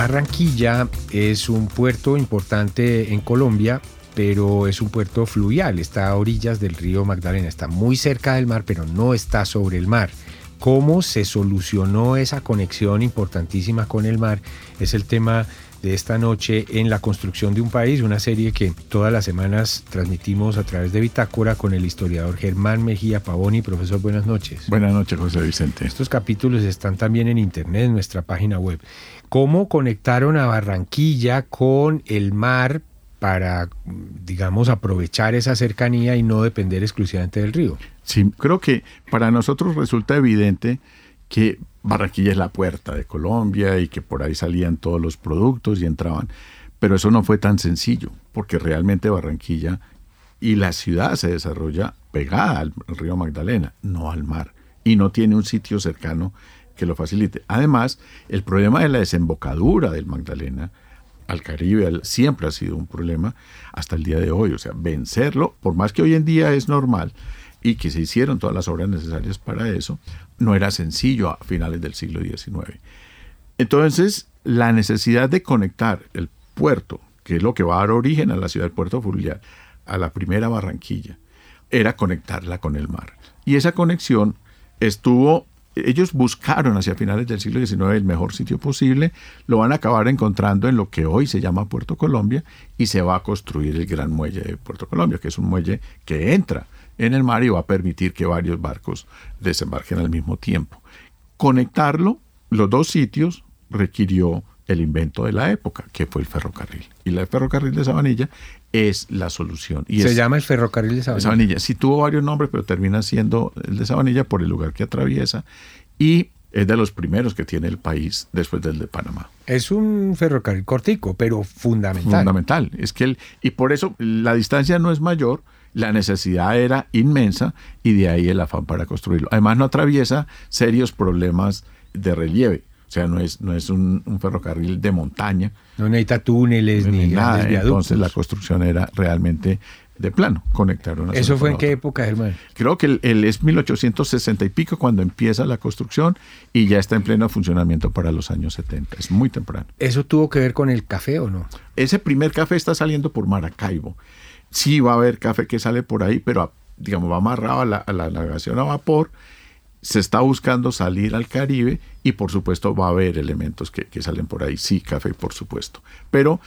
Barranquilla es un puerto importante en Colombia, pero es un puerto fluvial, está a orillas del río Magdalena, está muy cerca del mar, pero no está sobre el mar. ¿Cómo se solucionó esa conexión importantísima con el mar? Es el tema de esta noche en La construcción de un país, una serie que todas las semanas transmitimos a través de Bitácora con el historiador Germán Mejía Pavoni. Profesor, buenas noches. Buenas noches, José Vicente. Estos capítulos están también en internet, en nuestra página web. ¿Cómo conectaron a Barranquilla con el mar para, digamos, aprovechar esa cercanía y no depender exclusivamente del río? Sí, creo que para nosotros resulta evidente que Barranquilla es la puerta de Colombia y que por ahí salían todos los productos y entraban. Pero eso no fue tan sencillo, porque realmente Barranquilla y la ciudad se desarrolla pegada al río Magdalena, no al mar, y no tiene un sitio cercano que lo facilite. Además, el problema de la desembocadura del Magdalena al Caribe siempre ha sido un problema hasta el día de hoy. O sea, vencerlo, por más que hoy en día es normal y que se hicieron todas las obras necesarias para eso, no era sencillo a finales del siglo XIX. Entonces, la necesidad de conectar el puerto, que es lo que va a dar origen a la ciudad del puerto fluvial, a la primera Barranquilla, era conectarla con el mar. Y esa conexión estuvo, ellos buscaron hacia finales del siglo XIX el mejor sitio posible, lo van a acabar encontrando en lo que hoy se llama Puerto Colombia y se va a construir el gran muelle de Puerto Colombia, que es un muelle que entra en el mar y va a permitir que varios barcos desembarquen al mismo tiempo. Conectarlo, los dos sitios, requirió el invento de la época, que fue el ferrocarril. Y el ferrocarril de Sabanilla es la solución. Y Se llama el ferrocarril de Sabanilla. Sabanilla. Sí tuvo varios nombres, pero termina siendo el de Sabanilla por el lugar que atraviesa. Y es de los primeros que tiene el país después del de Panamá. Es un ferrocarril cortico, pero fundamental. Fundamental. Es que el, y por eso la distancia no es mayor, la necesidad era inmensa y de ahí el afán para construirlo. Además no atraviesa serios problemas de relieve. O sea, no es, no es un, ferrocarril de montaña. No necesita túneles ni, nada. Entonces la construcción era realmente de plano, conectaron. ¿Eso fue en qué época, Germán? Creo que el, es 1860 y pico cuando empieza la construcción y ya está en pleno funcionamiento para los años 70. Es muy temprano. ¿Eso tuvo que ver con el café o no? Ese primer café está saliendo por Maracaibo sí va a haber café que sale por ahí, pero digamos va amarrado a la, navegación a vapor. Se está buscando salir al Caribe y por supuesto va a haber elementos que, salen por ahí. Sí, café, por supuesto. Pero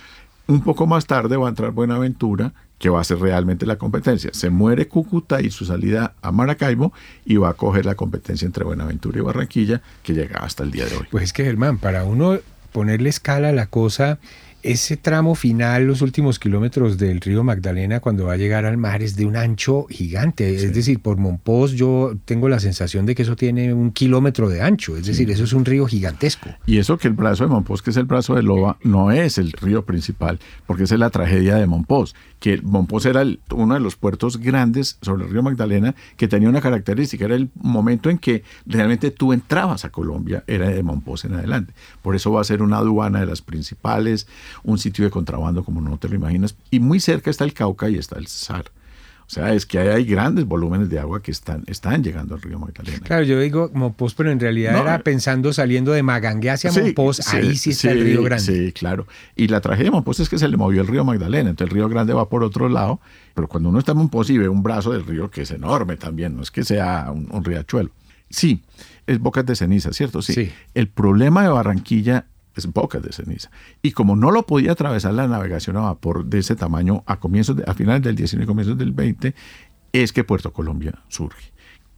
un poco más tarde va a entrar Buenaventura, que va a ser realmente la competencia. Se muere Cúcuta y su salida a Maracaibo y va a coger la competencia entre Buenaventura y Barranquilla, que llega hasta el día de hoy. Pues es que, Germán, para uno ponerle escala a la cosa, ese tramo final, los últimos kilómetros del río Magdalena, cuando va a llegar al mar, es de un ancho gigante. Es decir, por Monpós yo tengo la sensación de que eso tiene un kilómetro de ancho. Es decir, eso es un río gigantesco. Y eso que el brazo de Monpós, que es el brazo de Loba, no es el río principal, porque esa es la tragedia de Monpós, que Monpós era uno de los puertos grandes sobre el río Magdalena que tenía una característica, era el momento en que realmente tú entrabas a Colombia, era de Monpós en adelante. Por eso va a ser una aduana de las principales un sitio de contrabando como no te lo imaginas. Y muy cerca está el Cauca y está el Cesar. O sea, es que hay, grandes volúmenes de agua que están, están llegando al río Magdalena. Claro, yo digo Monpós, pero en realidad era pensando saliendo de Magangue hacia sí, ahí sí está el río Grande. Sí, claro. Y la tragedia de Monpós es que se le movió el río Magdalena, entonces el río Grande va por otro lado, pero cuando uno está en Monpós y ve un brazo del río que es enorme también, no es que sea un, un riachuelo. Sí, es bocas de ceniza, ¿cierto? Sí. El problema de Barranquilla es bocas de ceniza. Y como no lo podía atravesar la navegación a vapor de ese tamaño a comienzos a finales del 19 y comienzos del 20, es que Puerto Colombia surge.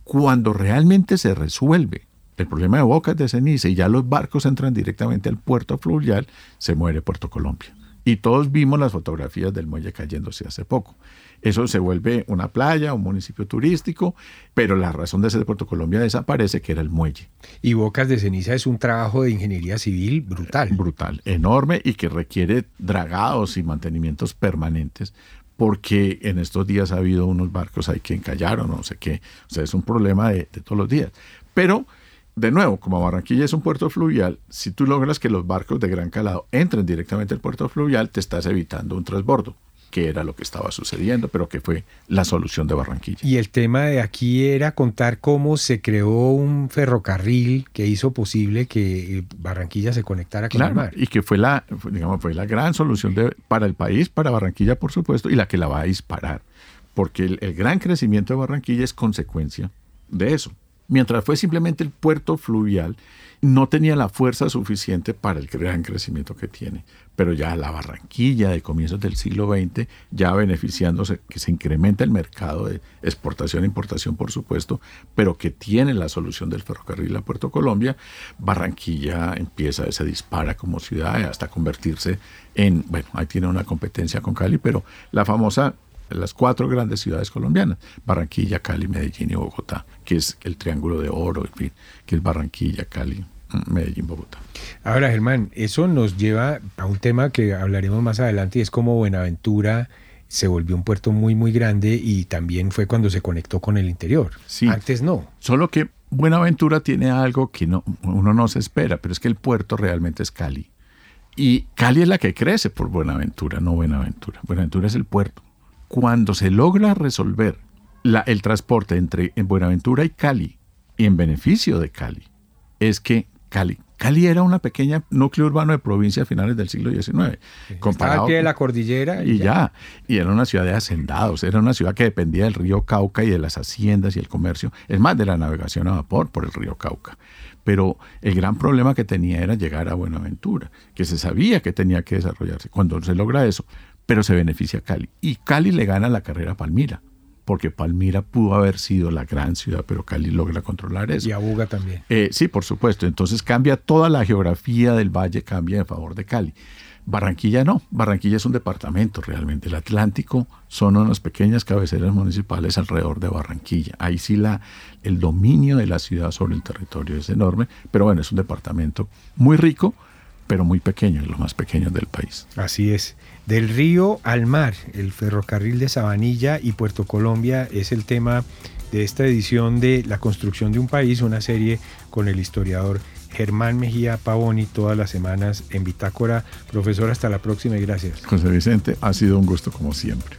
Cuando realmente se resuelve el problema de bocas de ceniza y ya los barcos entran directamente al puerto fluvial, se muere Puerto Colombia. Y todos vimos las fotografías del muelle cayéndose hace poco. Eso se vuelve una playa, un municipio turístico, pero la razón de ser de Puerto Colombia desaparece, que era el muelle. Y Bocas de Ceniza es un trabajo de ingeniería civil brutal. Brutal, enorme y que requiere dragados y mantenimientos permanentes porque en estos días ha habido unos barcos ahí que encallaron, no sé qué. O sea, es un problema de, de todos los días. Pero de nuevo, como Barranquilla es un puerto fluvial, si tú logras que los barcos de gran calado entren directamente al puerto fluvial, te estás evitando un transbordo. qué era lo que estaba sucediendo, pero que fue la solución de Barranquilla. Y el tema de aquí era contar cómo se creó un ferrocarril que hizo posible que Barranquilla se conectara con el mar. Y que fue la, digamos, fue la gran solución de, para el país, para Barranquilla, por supuesto, y la que la va a disparar. Porque el gran crecimiento de Barranquilla es consecuencia de eso. Mientras fue simplemente el puerto fluvial, no tenía la fuerza suficiente para el gran crecimiento que tiene. Pero ya la Barranquilla de comienzos del siglo XX, ya beneficiándose, que se incrementa el mercado de exportación e importación, por supuesto, pero que tiene la solución del ferrocarril a Puerto Colombia, Barranquilla empieza, se dispara como ciudad hasta convertirse en, bueno, ahí tiene una competencia con Cali, pero la famosa las cuatro grandes ciudades colombianas, Barranquilla, Cali, Medellín y Bogotá, que es el triángulo de oro, en fin, que es Barranquilla, Cali, Medellín, Bogotá. Ahora, Germán, eso nos lleva a un tema que hablaremos más adelante y es como Buenaventura se volvió un puerto muy, muy grande y también fue cuando se conectó con el interior. Sí, Antes no. Solo que Buenaventura tiene algo que no, uno no se espera, pero es que el puerto realmente es Cali. Y Cali es la que crece por Buenaventura, no Buenaventura. Buenaventura es el puerto. Cuando se logra resolver el transporte entre en Buenaventura y Cali, y en beneficio de Cali, es que Cali. Cali era una pequeña núcleo urbano de provincia a finales del siglo XIX. Comparado de la cordillera. Y, ya. Y era una ciudad de hacendados. Era una ciudad que dependía del río Cauca y de las haciendas y el comercio. Es más, de la navegación a vapor por el río Cauca. Pero el gran problema que tenía era llegar a Buenaventura, que se sabía que tenía que desarrollarse. Cuando se logra eso, pero se beneficia Cali. Y Cali le gana la carrera a Palmira porque Palmira pudo haber sido la gran ciudad, pero Cali logra controlar eso. Y Abuga también. Eh, sí, por supuesto. Entonces cambia toda la geografía del valle, cambia en favor de Cali. Barranquilla no, Barranquilla es un departamento realmente. El Atlántico son unas pequeñas cabeceras municipales alrededor de Barranquilla. Ahí sí la, el dominio de la ciudad sobre el territorio es enorme, pero bueno, es un departamento muy rico, pero muy pequeño, es lo más pequeño del país. Así es. Del río al mar, el ferrocarril de Sabanilla y Puerto Colombia es el tema de esta edición de La construcción de un país, una serie con el historiador Germán Mejía Pavoni todas las semanas en Bitácora. Profesor, hasta la próxima y gracias. José Vicente, ha sido un gusto como siempre.